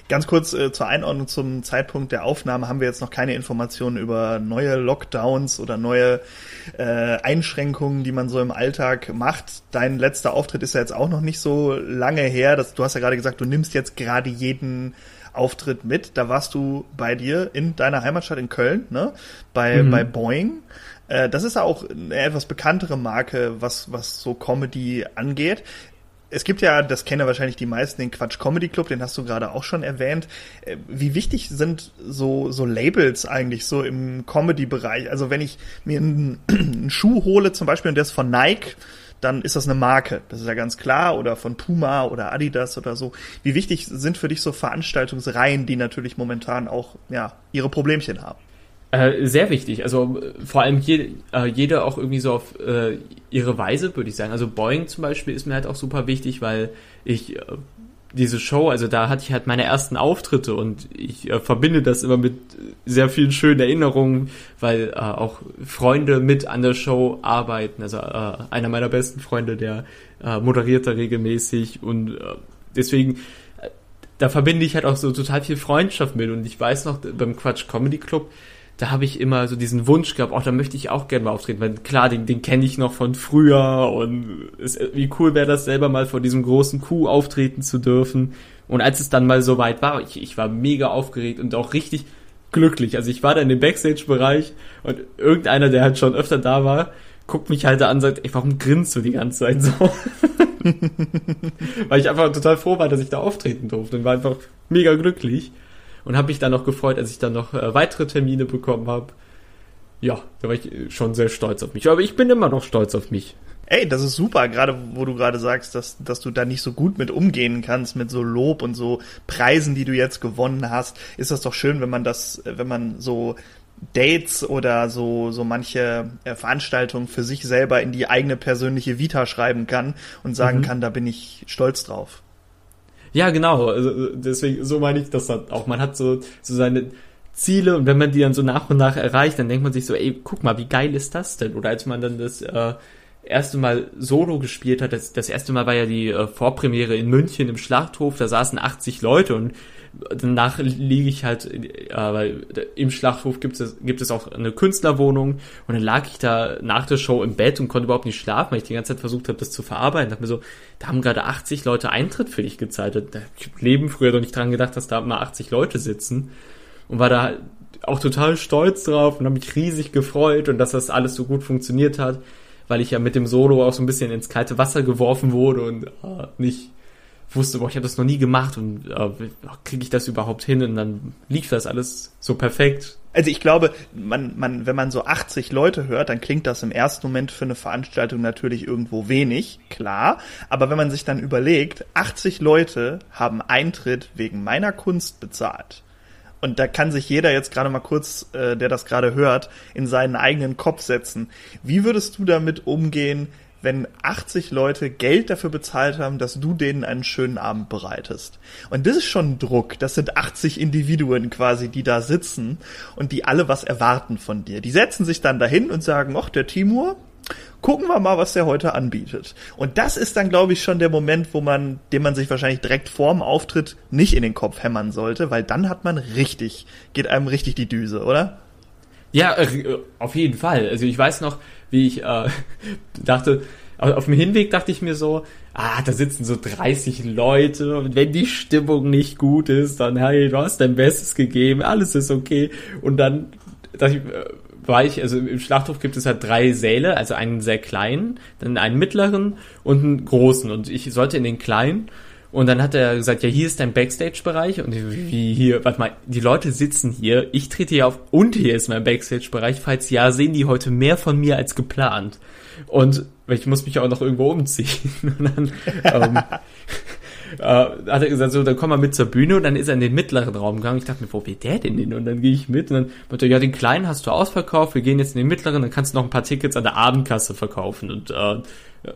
Ganz kurz äh, zur Einordnung zum Zeitpunkt der Aufnahme haben wir jetzt noch keine Informationen über neue Lockdowns oder neue äh, Einschränkungen, die man so im Alltag macht. Dein letzter Auftritt ist ja jetzt auch noch nicht so lange her. Das, du hast ja gerade gesagt, du nimmst jetzt gerade jeden Auftritt mit. Da warst du bei dir in deiner Heimatstadt in Köln, ne? Bei, mhm. bei Boeing. Äh, das ist ja auch eine etwas bekanntere Marke, was, was so Comedy angeht es gibt ja, das kennen wahrscheinlich die meisten, den Quatsch Comedy Club, den hast du gerade auch schon erwähnt. Äh, wie wichtig sind so, so Labels eigentlich so im Comedy-Bereich? Also wenn ich mir einen, einen Schuh hole zum Beispiel und der ist von Nike, dann ist das eine Marke. Das ist ja ganz klar. Oder von Puma oder Adidas oder so. Wie wichtig sind für dich so Veranstaltungsreihen, die natürlich momentan auch ja, ihre Problemchen haben? Äh, sehr wichtig. Also vor allem je, äh, jeder auch irgendwie so auf äh, ihre Weise, würde ich sagen. Also Boeing zum Beispiel ist mir halt auch super wichtig, weil ich äh, diese Show, also da hatte ich halt meine ersten Auftritte und ich äh, verbinde das immer mit sehr vielen schönen Erinnerungen, weil äh, auch Freunde mit an der Show arbeiten. Also äh, einer meiner besten Freunde, der äh, moderiert da regelmäßig und äh, deswegen äh, da verbinde ich halt auch so total viel Freundschaft mit und ich weiß noch beim Quatsch Comedy Club, da habe ich immer so diesen Wunsch gehabt, auch oh, da möchte ich auch gerne mal auftreten, weil klar, den, den kenne ich noch von früher und es, wie cool wäre das selber mal vor diesem großen Kuh auftreten zu dürfen. Und als es dann mal so weit war, ich, ich war mega aufgeregt und auch richtig glücklich. Also ich war da in dem Backstage-Bereich und irgendeiner, der halt schon öfter da war, guckt mich halt da an und sagt, ey, warum grinst du die ganze Zeit so? Weil ich einfach total froh war, dass ich da auftreten durfte und war einfach mega glücklich und habe mich dann noch gefreut, als ich dann noch äh, weitere Termine bekommen habe. Ja, da war ich schon sehr stolz auf mich. Aber ich bin immer noch stolz auf mich. Ey, das ist super, gerade wo du gerade sagst, dass, dass du da nicht so gut mit umgehen kannst, mit so Lob und so Preisen, die du jetzt gewonnen hast. Ist das doch schön, wenn man das, wenn man so Dates oder so, so manche äh, Veranstaltungen für sich selber in die eigene persönliche Vita schreiben kann und sagen mhm. kann, da bin ich stolz drauf. Ja, genau. Also, deswegen, so meine ich das halt auch. Man hat so, so seine Ziele und wenn man die dann so nach und nach erreicht, dann denkt man sich so, ey, guck mal, wie geil ist das denn? Oder als man dann das äh, erste Mal Solo gespielt hat, das, das erste Mal war ja die äh, Vorpremiere in München im Schlachthof, da saßen 80 Leute und danach liege ich halt, äh, im Schlachthof gibt es, gibt es auch eine Künstlerwohnung und dann lag ich da nach der Show im Bett und konnte überhaupt nicht schlafen, weil ich die ganze Zeit versucht habe, das zu verarbeiten. Da hab mir so, da haben gerade 80 Leute Eintritt für dich gezahlt. Da hab Leben früher doch nicht dran gedacht, dass da mal 80 Leute sitzen und war da auch total stolz drauf und habe mich riesig gefreut und dass das alles so gut funktioniert hat, weil ich ja mit dem Solo auch so ein bisschen ins kalte Wasser geworfen wurde und äh, nicht wusste, boah, ich habe das noch nie gemacht und äh, kriege ich das überhaupt hin? Und dann lief das alles so perfekt. Also ich glaube, man, man, wenn man so 80 Leute hört, dann klingt das im ersten Moment für eine Veranstaltung natürlich irgendwo wenig, klar. Aber wenn man sich dann überlegt, 80 Leute haben Eintritt wegen meiner Kunst bezahlt. Und da kann sich jeder jetzt gerade mal kurz, äh, der das gerade hört, in seinen eigenen Kopf setzen. Wie würdest du damit umgehen, wenn 80 Leute Geld dafür bezahlt haben, dass du denen einen schönen Abend bereitest. Und das ist schon Druck. Das sind 80 Individuen quasi, die da sitzen und die alle was erwarten von dir. Die setzen sich dann dahin und sagen, ach, der Timur, gucken wir mal, was der heute anbietet. Und das ist dann, glaube ich, schon der Moment, wo man, den man sich wahrscheinlich direkt vorm Auftritt nicht in den Kopf hämmern sollte, weil dann hat man richtig, geht einem richtig die Düse, oder? Ja, äh, auf jeden Fall. Also ich weiß noch, wie ich äh, dachte, auf dem Hinweg dachte ich mir so, ah, da sitzen so 30 Leute und wenn die Stimmung nicht gut ist, dann hey, du hast dein Bestes gegeben, alles ist okay. Und dann dachte ich, äh, war ich, also im Schlachthof gibt es halt drei Säle, also einen sehr kleinen, dann einen mittleren und einen großen. Und ich sollte in den kleinen und dann hat er gesagt, ja, hier ist dein Backstage-Bereich. Und wie hier, warte mal, die Leute sitzen hier, ich trete hier auf und hier ist mein Backstage-Bereich. Falls ja, sehen die heute mehr von mir als geplant. Und ich muss mich auch noch irgendwo umziehen. Und dann ähm, äh, hat er gesagt, so, dann komm mal mit zur Bühne und dann ist er in den mittleren Raum gegangen. Ich dachte mir, wo will der denn hin? Und dann gehe ich mit und dann meinte er, ja, den kleinen hast du ausverkauft, wir gehen jetzt in den mittleren, dann kannst du noch ein paar Tickets an der Abendkasse verkaufen. Und äh,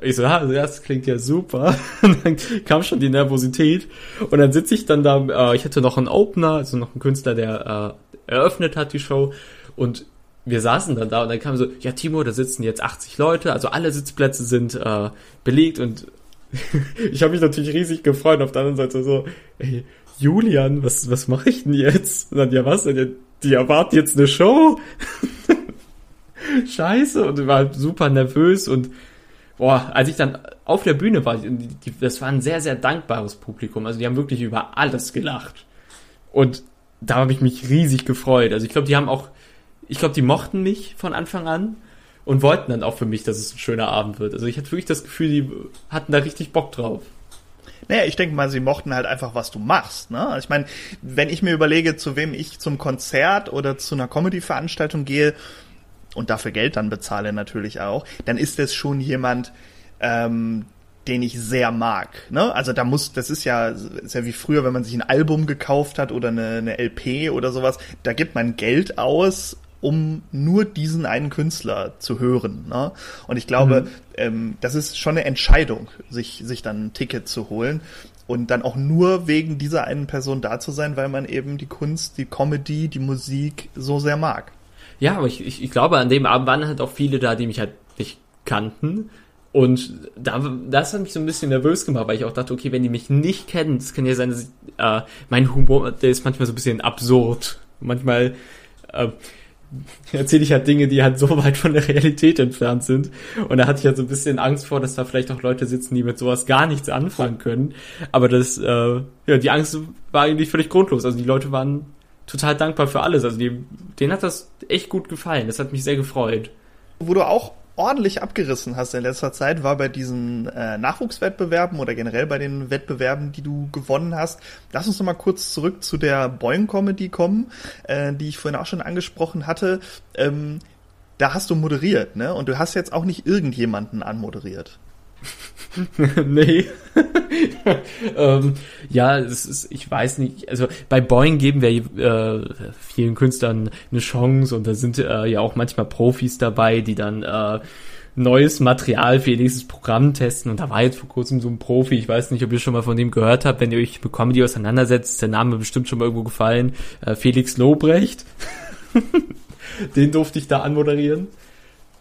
ich so, ah, das klingt ja super. Und dann kam schon die Nervosität. Und dann sitze ich dann da, äh, ich hatte noch einen Opener, also noch einen Künstler, der äh, eröffnet hat die Show. Und wir saßen dann da und dann kam so, ja Timo, da sitzen jetzt 80 Leute, also alle Sitzplätze sind äh, belegt und ich habe mich natürlich riesig gefreut. Auf der anderen Seite so, ey, Julian, was, was mache ich denn jetzt? Und dann, ja was, denn? die erwarten jetzt eine Show? Scheiße. Und war halt super nervös und boah, als ich dann auf der Bühne war, das war ein sehr, sehr dankbares Publikum. Also die haben wirklich über alles gelacht. Und da habe ich mich riesig gefreut. Also ich glaube, die haben auch, ich glaube, die mochten mich von Anfang an und wollten dann auch für mich, dass es ein schöner Abend wird. Also ich hatte wirklich das Gefühl, die hatten da richtig Bock drauf. Naja, ich denke mal, sie mochten halt einfach, was du machst. Ne? Also ich meine, wenn ich mir überlege, zu wem ich zum Konzert oder zu einer Comedy-Veranstaltung gehe und dafür Geld dann bezahle natürlich auch, dann ist es schon jemand, ähm, den ich sehr mag. Ne? Also da muss, das ist ja, ist ja wie früher, wenn man sich ein Album gekauft hat oder eine, eine LP oder sowas, da gibt man Geld aus, um nur diesen einen Künstler zu hören. Ne? Und ich glaube, mhm. ähm, das ist schon eine Entscheidung, sich, sich dann ein Ticket zu holen und dann auch nur wegen dieser einen Person da zu sein, weil man eben die Kunst, die Comedy, die Musik so sehr mag. Ja, aber ich, ich, ich glaube, an dem Abend waren halt auch viele da, die mich halt nicht kannten und da, das hat mich so ein bisschen nervös gemacht, weil ich auch dachte, okay, wenn die mich nicht kennen, es kann ja sein, dass ich, äh, mein Humor, der ist manchmal so ein bisschen absurd. Manchmal äh, erzähle ich halt Dinge, die halt so weit von der Realität entfernt sind. Und da hatte ich halt so ein bisschen Angst vor, dass da vielleicht auch Leute sitzen, die mit sowas gar nichts anfangen können. Aber das, äh, ja, die Angst war eigentlich völlig grundlos. Also die Leute waren total dankbar für alles. Also die, denen hat das echt gut gefallen. Das hat mich sehr gefreut. Wo du auch ordentlich abgerissen hast in letzter Zeit, war bei diesen äh, Nachwuchswettbewerben oder generell bei den Wettbewerben, die du gewonnen hast. Lass uns noch mal kurz zurück zu der Boing Comedy kommen, äh, die ich vorhin auch schon angesprochen hatte. Ähm, da hast du moderiert, ne? Und du hast jetzt auch nicht irgendjemanden anmoderiert. nee. ähm, ja, es ist, ich weiß nicht, also bei Boeing geben wir äh, vielen Künstlern eine Chance und da sind äh, ja auch manchmal Profis dabei, die dann äh, neues Material für ihr nächstes Programm testen und da war jetzt vor kurzem so ein Profi, ich weiß nicht, ob ihr schon mal von dem gehört habt, wenn ihr euch mit Comedy auseinandersetzt, ist der Name bestimmt schon mal irgendwo gefallen, äh, Felix Lobrecht. Den durfte ich da anmoderieren.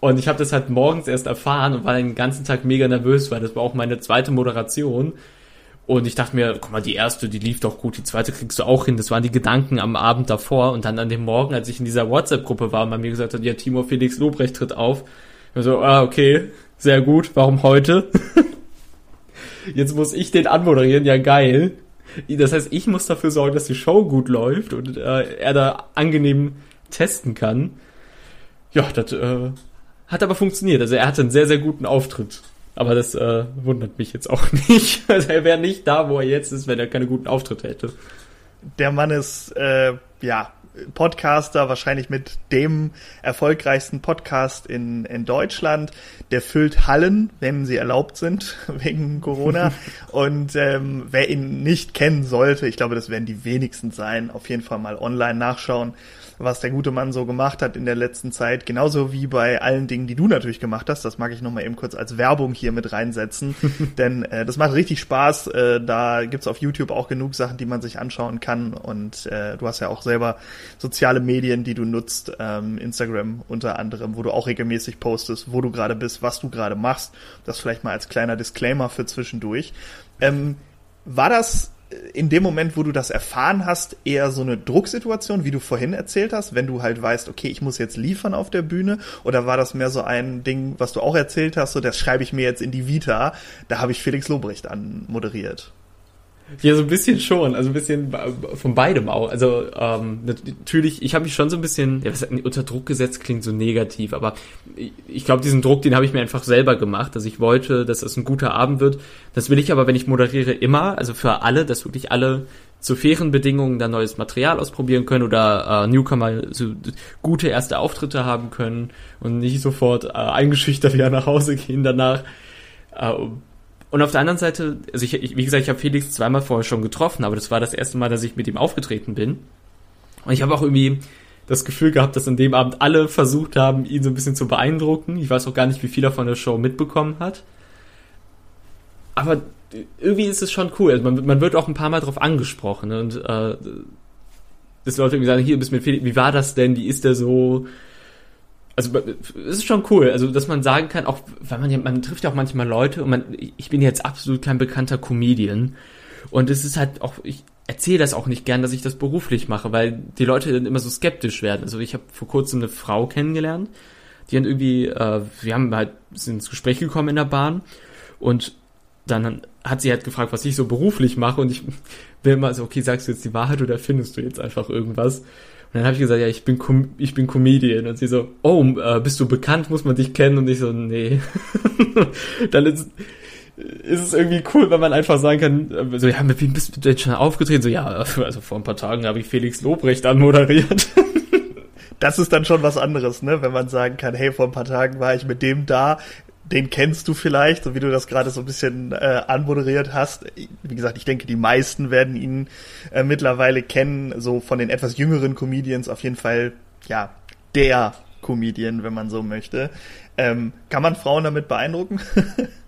Und ich habe das halt morgens erst erfahren und war den ganzen Tag mega nervös, weil das war auch meine zweite Moderation. Und ich dachte mir, guck mal, die erste, die lief doch gut, die zweite kriegst du auch hin. Das waren die Gedanken am Abend davor. Und dann an dem Morgen, als ich in dieser WhatsApp-Gruppe war und man mir gesagt hat, ja, Timo Felix Lobrecht tritt auf. Ich so, ah, okay, sehr gut, warum heute? Jetzt muss ich den anmoderieren, ja geil. Das heißt, ich muss dafür sorgen, dass die Show gut läuft und äh, er da angenehm testen kann. Ja, das äh, hat aber funktioniert. Also er hatte einen sehr, sehr guten Auftritt. Aber das äh, wundert mich jetzt auch nicht. Also er wäre nicht da, wo er jetzt ist, wenn er keine guten Auftritte hätte. Der Mann ist, äh, ja, Podcaster, wahrscheinlich mit dem erfolgreichsten Podcast in, in Deutschland. Der füllt Hallen, wenn sie erlaubt sind, wegen Corona. Und ähm, wer ihn nicht kennen sollte, ich glaube, das werden die wenigsten sein, auf jeden Fall mal online nachschauen was der gute Mann so gemacht hat in der letzten Zeit. Genauso wie bei allen Dingen, die du natürlich gemacht hast. Das mag ich nochmal eben kurz als Werbung hier mit reinsetzen. Denn äh, das macht richtig Spaß. Äh, da gibt's auf YouTube auch genug Sachen, die man sich anschauen kann. Und äh, du hast ja auch selber soziale Medien, die du nutzt. Ähm, Instagram unter anderem, wo du auch regelmäßig postest, wo du gerade bist, was du gerade machst. Das vielleicht mal als kleiner Disclaimer für zwischendurch. Ähm, war das in dem Moment, wo du das erfahren hast, eher so eine Drucksituation, wie du vorhin erzählt hast, wenn du halt weißt, okay, ich muss jetzt liefern auf der Bühne? Oder war das mehr so ein Ding, was du auch erzählt hast, so das schreibe ich mir jetzt in die Vita, da habe ich Felix Lobrecht anmoderiert? Ja, so ein bisschen schon, also ein bisschen von beidem auch. Also ähm, natürlich, ich habe mich schon so ein bisschen, ja, was, unter Druck gesetzt klingt so negativ, aber ich, glaube, diesen Druck, den habe ich mir einfach selber gemacht, dass ich wollte, dass es ein guter Abend wird. Das will ich aber, wenn ich moderiere, immer, also für alle, dass wirklich alle zu fairen Bedingungen dann neues Material ausprobieren können oder äh, Newcomer so gute erste Auftritte haben können und nicht sofort äh, eingeschüchtert wieder nach Hause gehen danach. Äh, und auf der anderen Seite, also ich, ich wie gesagt, ich habe Felix zweimal vorher schon getroffen, aber das war das erste Mal, dass ich mit ihm aufgetreten bin. Und ich habe auch irgendwie das Gefühl gehabt, dass an dem Abend alle versucht haben, ihn so ein bisschen zu beeindrucken. Ich weiß auch gar nicht, wie viel er von der Show mitbekommen hat. Aber irgendwie ist es schon cool. Also man, man wird auch ein paar Mal drauf angesprochen. Und äh, dass Leute irgendwie sagen, hier, bist mit Felix, wie war das denn? Wie ist der so? Also es ist schon cool, also dass man sagen kann, auch weil man ja, man trifft ja auch manchmal Leute und man, ich bin jetzt absolut kein bekannter Comedian und es ist halt auch, ich erzähle das auch nicht gern, dass ich das beruflich mache, weil die Leute dann immer so skeptisch werden. Also ich habe vor kurzem eine Frau kennengelernt, die dann irgendwie, äh, wir haben halt sind ins Gespräch gekommen in der Bahn und dann hat sie halt gefragt, was ich so beruflich mache und ich bin immer so, okay, sagst du jetzt die Wahrheit oder findest du jetzt einfach irgendwas? Und dann habe ich gesagt, ja, ich bin Com ich bin Comedian. Und sie so, oh, äh, bist du bekannt, muss man dich kennen? Und ich so, nee. dann ist, ist es irgendwie cool, wenn man einfach sagen kann, so, ja, mit wem bist du denn schon aufgetreten? So, ja, also vor ein paar Tagen habe ich Felix Lobrecht anmoderiert. Das ist dann schon was anderes, ne? Wenn man sagen kann, hey, vor ein paar Tagen war ich mit dem da, den kennst du vielleicht, so wie du das gerade so ein bisschen äh, anmoderiert hast. Wie gesagt, ich denke, die meisten werden ihn äh, mittlerweile kennen, so von den etwas jüngeren Comedians auf jeden Fall, ja, der Comedian, wenn man so möchte. Ähm, kann man Frauen damit beeindrucken?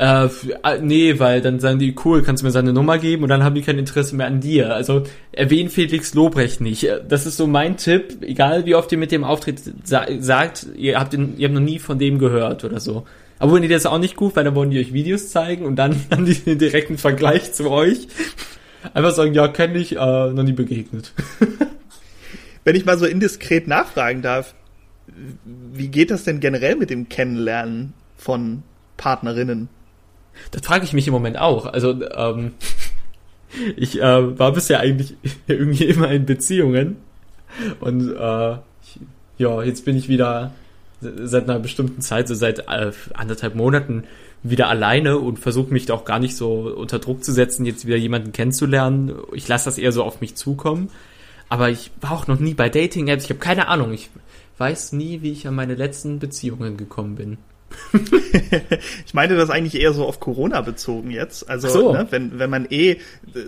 Äh, äh, nee, weil dann sagen die, cool, kannst du mir seine Nummer geben und dann haben die kein Interesse mehr an dir. Also erwähnen Felix Lobrecht nicht. Äh, das ist so mein Tipp, egal wie oft ihr mit dem auftritt, sa sagt, ihr habt, den, ihr habt noch nie von dem gehört oder so. Aber wenn ihr das auch nicht gut, weil dann wollen die euch Videos zeigen und dann haben die den direkten Vergleich zu euch. Einfach sagen, ja, kenne ich, äh, noch nie begegnet. wenn ich mal so indiskret nachfragen darf, wie geht das denn generell mit dem Kennenlernen von Partnerinnen? Das frage ich mich im Moment auch. Also, ähm, ich äh, war bisher eigentlich irgendwie immer in Beziehungen. Und äh, ich, ja, jetzt bin ich wieder seit einer bestimmten Zeit, so seit äh, anderthalb Monaten, wieder alleine und versuche mich da auch gar nicht so unter Druck zu setzen, jetzt wieder jemanden kennenzulernen. Ich lasse das eher so auf mich zukommen. Aber ich war auch noch nie bei Dating-Apps. Ich habe keine Ahnung. Ich weiß nie, wie ich an meine letzten Beziehungen gekommen bin. ich meine das eigentlich eher so auf Corona bezogen jetzt. Also, so. ne, wenn, wenn man eh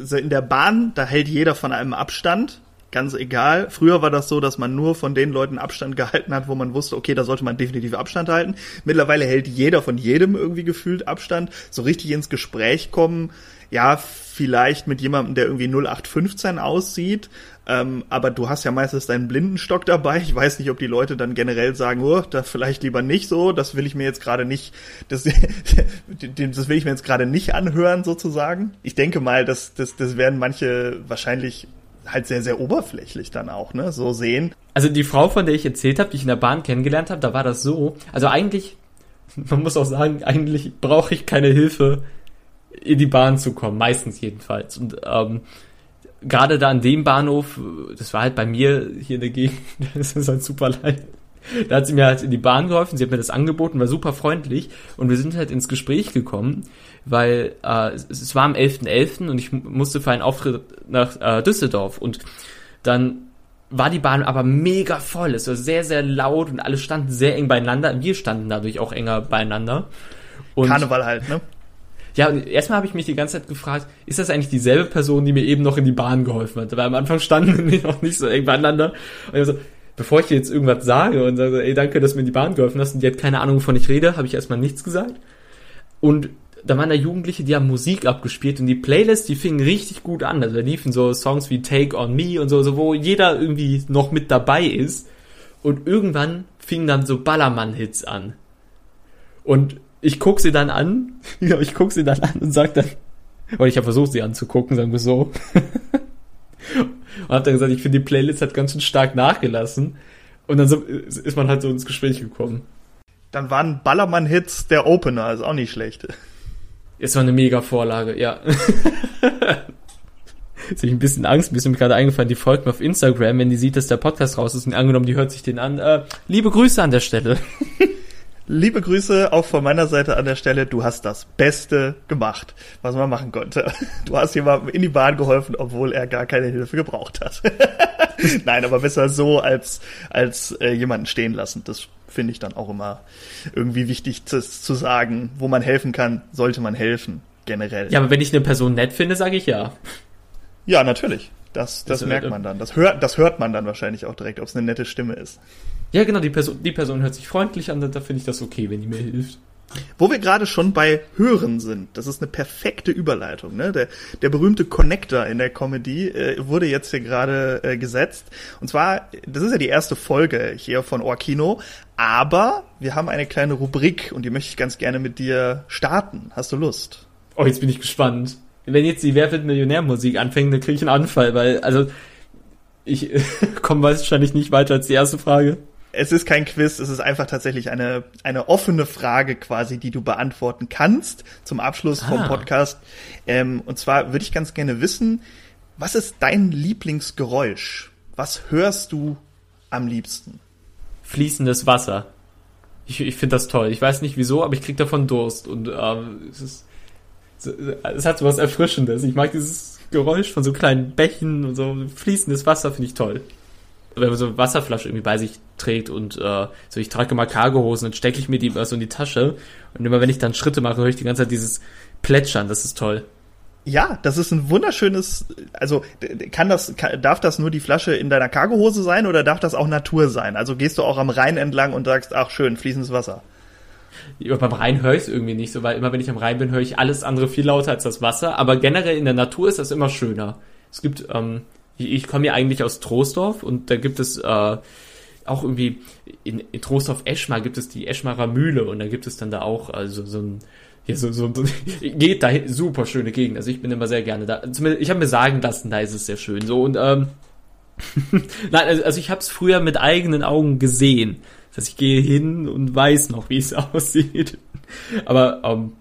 so in der Bahn, da hält jeder von einem Abstand. Ganz egal. Früher war das so, dass man nur von den Leuten Abstand gehalten hat, wo man wusste, okay, da sollte man definitiv Abstand halten. Mittlerweile hält jeder von jedem irgendwie gefühlt Abstand. So richtig ins Gespräch kommen, ja, vielleicht mit jemandem, der irgendwie 0815 aussieht, ähm, aber du hast ja meistens deinen Blindenstock dabei. Ich weiß nicht, ob die Leute dann generell sagen, oh, da vielleicht lieber nicht so. Das will ich mir jetzt gerade nicht, das, das will ich mir jetzt gerade nicht anhören sozusagen. Ich denke mal, dass das, das werden manche wahrscheinlich halt sehr, sehr oberflächlich dann auch, ne, so sehen. Also die Frau, von der ich erzählt habe, die ich in der Bahn kennengelernt habe, da war das so. Also eigentlich, man muss auch sagen, eigentlich brauche ich keine Hilfe, in die Bahn zu kommen, meistens jedenfalls. Und ähm, gerade da an dem Bahnhof, das war halt bei mir hier in der Gegend, das ist halt super leid. Da hat sie mir halt in die Bahn geholfen, sie hat mir das angeboten, war super freundlich und wir sind halt ins Gespräch gekommen, weil äh, es, war am 11.11. .11. und ich musste für einen Auftritt nach äh, Düsseldorf und dann war die Bahn aber mega voll, es war sehr, sehr laut und alle standen sehr eng beieinander, wir standen dadurch auch enger beieinander. Und Karneval halt, ne? Ja, und erstmal habe ich mich die ganze Zeit gefragt, ist das eigentlich dieselbe Person, die mir eben noch in die Bahn geholfen hat? Weil am Anfang standen wir noch nicht so eng beieinander. Und ich so, bevor ich dir jetzt irgendwas sage und sage, ey, danke, dass du mir in die Bahn geholfen hast und die hat keine Ahnung, wovon ich rede, habe ich erstmal nichts gesagt. Und da waren da Jugendliche, die haben Musik abgespielt und die Playlist, die fingen richtig gut an. Also da liefen so Songs wie Take on Me und so, so wo jeder irgendwie noch mit dabei ist. Und irgendwann fingen dann so Ballermann-Hits an. Und ich guck sie dann an, ja, ich guck sie dann an und sag dann, oder ich habe versucht, sie anzugucken, sagen wir so. und hab dann gesagt, ich finde die Playlist hat ganz schön stark nachgelassen. Und dann so, ist man halt so ins Gespräch gekommen. Dann waren Ballermann-Hits der Opener, ist auch nicht schlecht. Es war eine mega Vorlage, ja. Jetzt habe ich ein bisschen Angst, mir ist mir gerade eingefallen, die folgt mir auf Instagram, wenn die sieht, dass der Podcast raus ist und angenommen, die hört sich den an. Äh, liebe Grüße an der Stelle. Liebe Grüße auch von meiner Seite an der Stelle. Du hast das Beste gemacht, was man machen konnte. Du hast jemandem in die Bahn geholfen, obwohl er gar keine Hilfe gebraucht hat. Nein, aber besser so als, als äh, jemanden stehen lassen. Das finde ich dann auch immer irgendwie wichtig zu, zu sagen. Wo man helfen kann, sollte man helfen. Generell. Ja, aber wenn ich eine Person nett finde, sage ich ja. Ja, natürlich. Das, das, das merkt man dann. Das hört, das hört man dann wahrscheinlich auch direkt, ob es eine nette Stimme ist. Ja, genau, die Person, die Person hört sich freundlich an, da finde ich das okay, wenn die mir hilft. Wo wir gerade schon bei Hören sind, das ist eine perfekte Überleitung. Ne? Der, der berühmte Connector in der Comedy äh, wurde jetzt hier gerade äh, gesetzt. Und zwar, das ist ja die erste Folge hier von Orkino, aber wir haben eine kleine Rubrik und die möchte ich ganz gerne mit dir starten. Hast du Lust? Oh, jetzt bin ich gespannt. Wenn jetzt die Wer wird Millionär-Musik anfängt, dann kriege ich einen Anfall, weil, also, ich komme wahrscheinlich nicht weiter als die erste Frage. Es ist kein Quiz, es ist einfach tatsächlich eine, eine offene Frage quasi, die du beantworten kannst zum Abschluss ah. vom Podcast. Ähm, und zwar würde ich ganz gerne wissen, was ist dein Lieblingsgeräusch? Was hörst du am liebsten? Fließendes Wasser. Ich, ich finde das toll. Ich weiß nicht wieso, aber ich krieg davon Durst. Und ähm, es ist es hat so was Erfrischendes. Ich mag dieses Geräusch von so kleinen Bächen und so fließendes Wasser finde ich toll. Wenn man so eine Wasserflasche irgendwie bei sich trägt und äh, so ich trage immer Cargohosen, dann stecke ich mir die immer so in die Tasche und immer wenn ich dann Schritte mache, höre ich die ganze Zeit dieses Plätschern, das ist toll. Ja, das ist ein wunderschönes, also kann das, kann, darf das nur die Flasche in deiner Cargohose sein oder darf das auch Natur sein? Also gehst du auch am Rhein entlang und sagst, ach schön, fließendes Wasser. Ja, beim Rhein höre ich es irgendwie nicht so, weil immer wenn ich am Rhein bin, höre ich alles andere viel lauter als das Wasser. Aber generell in der Natur ist das immer schöner. Es gibt, ähm, ich, ich komme ja eigentlich aus Troisdorf und da gibt es äh, auch irgendwie in, in Troisdorf-Eschmar gibt es die Eschmarer Mühle und da gibt es dann da auch also so ein ja, so, so, geht da super schöne Gegend. Also ich bin immer sehr gerne da. Zumindest, ich habe mir sagen lassen, da ist es sehr schön. So und ähm, nein, also, also ich habe es früher mit eigenen Augen gesehen. Das heißt, ich gehe hin und weiß noch, wie es aussieht. Aber ähm,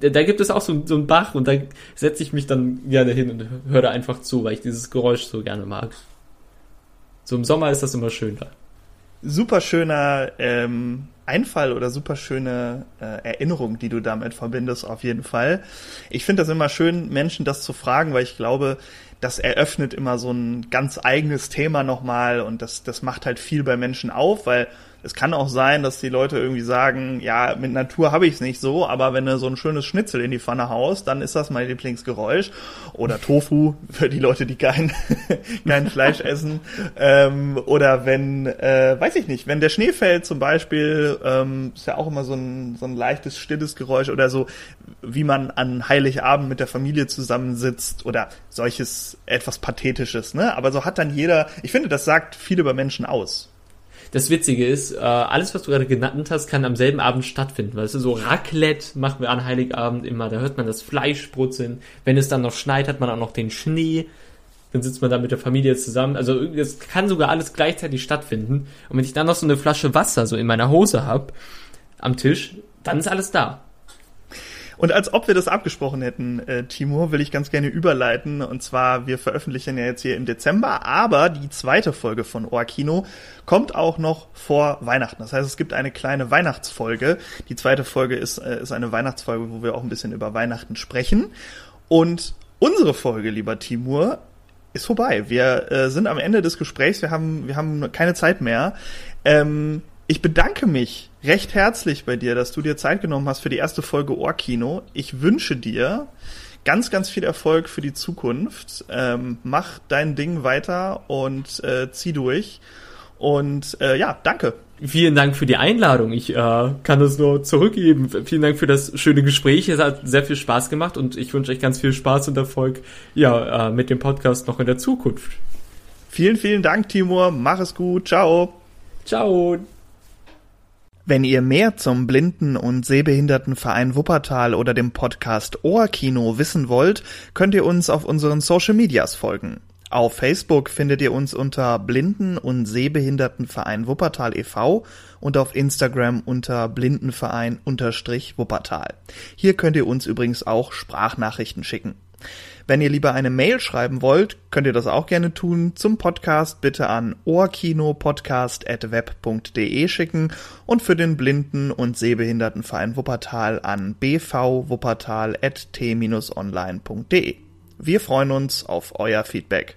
da, gibt es auch so, so einen Bach und da setze ich mich dann gerne hin und höre einfach zu, weil ich dieses Geräusch so gerne mag. So im Sommer ist das immer schön da. Super schöner ähm, Einfall oder super schöne äh, Erinnerung, die du damit verbindest, auf jeden Fall. Ich finde das immer schön, Menschen das zu fragen, weil ich glaube, das eröffnet immer so ein ganz eigenes Thema nochmal und das, das macht halt viel bei Menschen auf, weil es kann auch sein, dass die Leute irgendwie sagen, ja, mit Natur habe ich es nicht so, aber wenn du so ein schönes Schnitzel in die Pfanne haust, dann ist das mein Lieblingsgeräusch. Oder Tofu für die Leute, die kein, kein Fleisch essen. Ähm, oder wenn, äh, weiß ich nicht, wenn der Schnee fällt zum Beispiel, ähm, ist ja auch immer so ein, so ein leichtes, stilles Geräusch oder so, wie man an Heiligabend mit der Familie zusammensitzt oder solches etwas Pathetisches, ne? Aber so hat dann jeder, ich finde, das sagt viel über Menschen aus das Witzige ist, äh, alles, was du gerade genannt hast, kann am selben Abend stattfinden. Weißt du, so Raclette machen wir an Heiligabend immer, da hört man das Fleisch brutzeln. Wenn es dann noch schneit, hat man auch noch den Schnee. Dann sitzt man da mit der Familie zusammen. Also es kann sogar alles gleichzeitig stattfinden. Und wenn ich dann noch so eine Flasche Wasser so in meiner Hose hab am Tisch, dann ist alles da. Und als ob wir das abgesprochen hätten, äh, Timur, will ich ganz gerne überleiten. Und zwar, wir veröffentlichen ja jetzt hier im Dezember, aber die zweite Folge von Oakino kommt auch noch vor Weihnachten. Das heißt, es gibt eine kleine Weihnachtsfolge. Die zweite Folge ist, äh, ist eine Weihnachtsfolge, wo wir auch ein bisschen über Weihnachten sprechen. Und unsere Folge, lieber Timur, ist vorbei. Wir äh, sind am Ende des Gesprächs. Wir haben, wir haben keine Zeit mehr. Ähm, ich bedanke mich recht herzlich bei dir, dass du dir Zeit genommen hast für die erste Folge Ohrkino. Ich wünsche dir ganz, ganz viel Erfolg für die Zukunft. Ähm, mach dein Ding weiter und äh, zieh durch. Und äh, ja, danke. Vielen Dank für die Einladung. Ich äh, kann das nur zurückgeben. Vielen Dank für das schöne Gespräch. Es hat sehr viel Spaß gemacht und ich wünsche euch ganz viel Spaß und Erfolg ja, äh, mit dem Podcast noch in der Zukunft. Vielen, vielen Dank, Timur. Mach es gut. Ciao. Ciao. Wenn ihr mehr zum Blinden- und Sehbehindertenverein Wuppertal oder dem Podcast Ohrkino wissen wollt, könnt ihr uns auf unseren Social Medias folgen. Auf Facebook findet ihr uns unter Blinden- und Sehbehindertenverein Wuppertal e.V. und auf Instagram unter Blindenverein-Wuppertal. Hier könnt ihr uns übrigens auch Sprachnachrichten schicken. Wenn ihr lieber eine Mail schreiben wollt, könnt ihr das auch gerne tun. Zum Podcast bitte an ohrkinopodcast.web.de schicken und für den Blinden- und Sehbehindertenverein Wuppertal an bvwuppertal.t-online.de. Wir freuen uns auf euer Feedback.